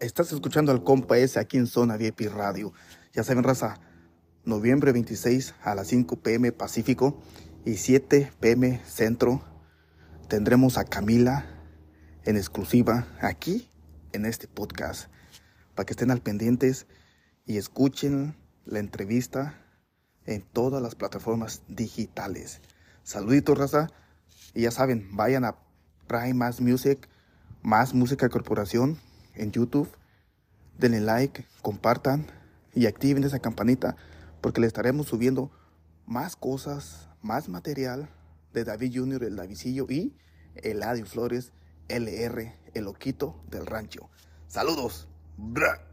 Estás escuchando al compa S aquí en Zona VIP Radio. Ya saben, raza, noviembre 26 a las 5 pm Pacífico y 7 pm Centro. Tendremos a Camila en exclusiva aquí en este podcast. Para que estén al pendientes y escuchen la entrevista en todas las plataformas digitales. Saluditos, raza. Y ya saben, vayan a Prime Más Music, Más Música Corporación en YouTube. Denle like, compartan y activen esa campanita porque le estaremos subiendo más cosas, más material de David Jr., el Davidillo y Eladio Flores, LR, el loquito del rancho. Saludos. Bra.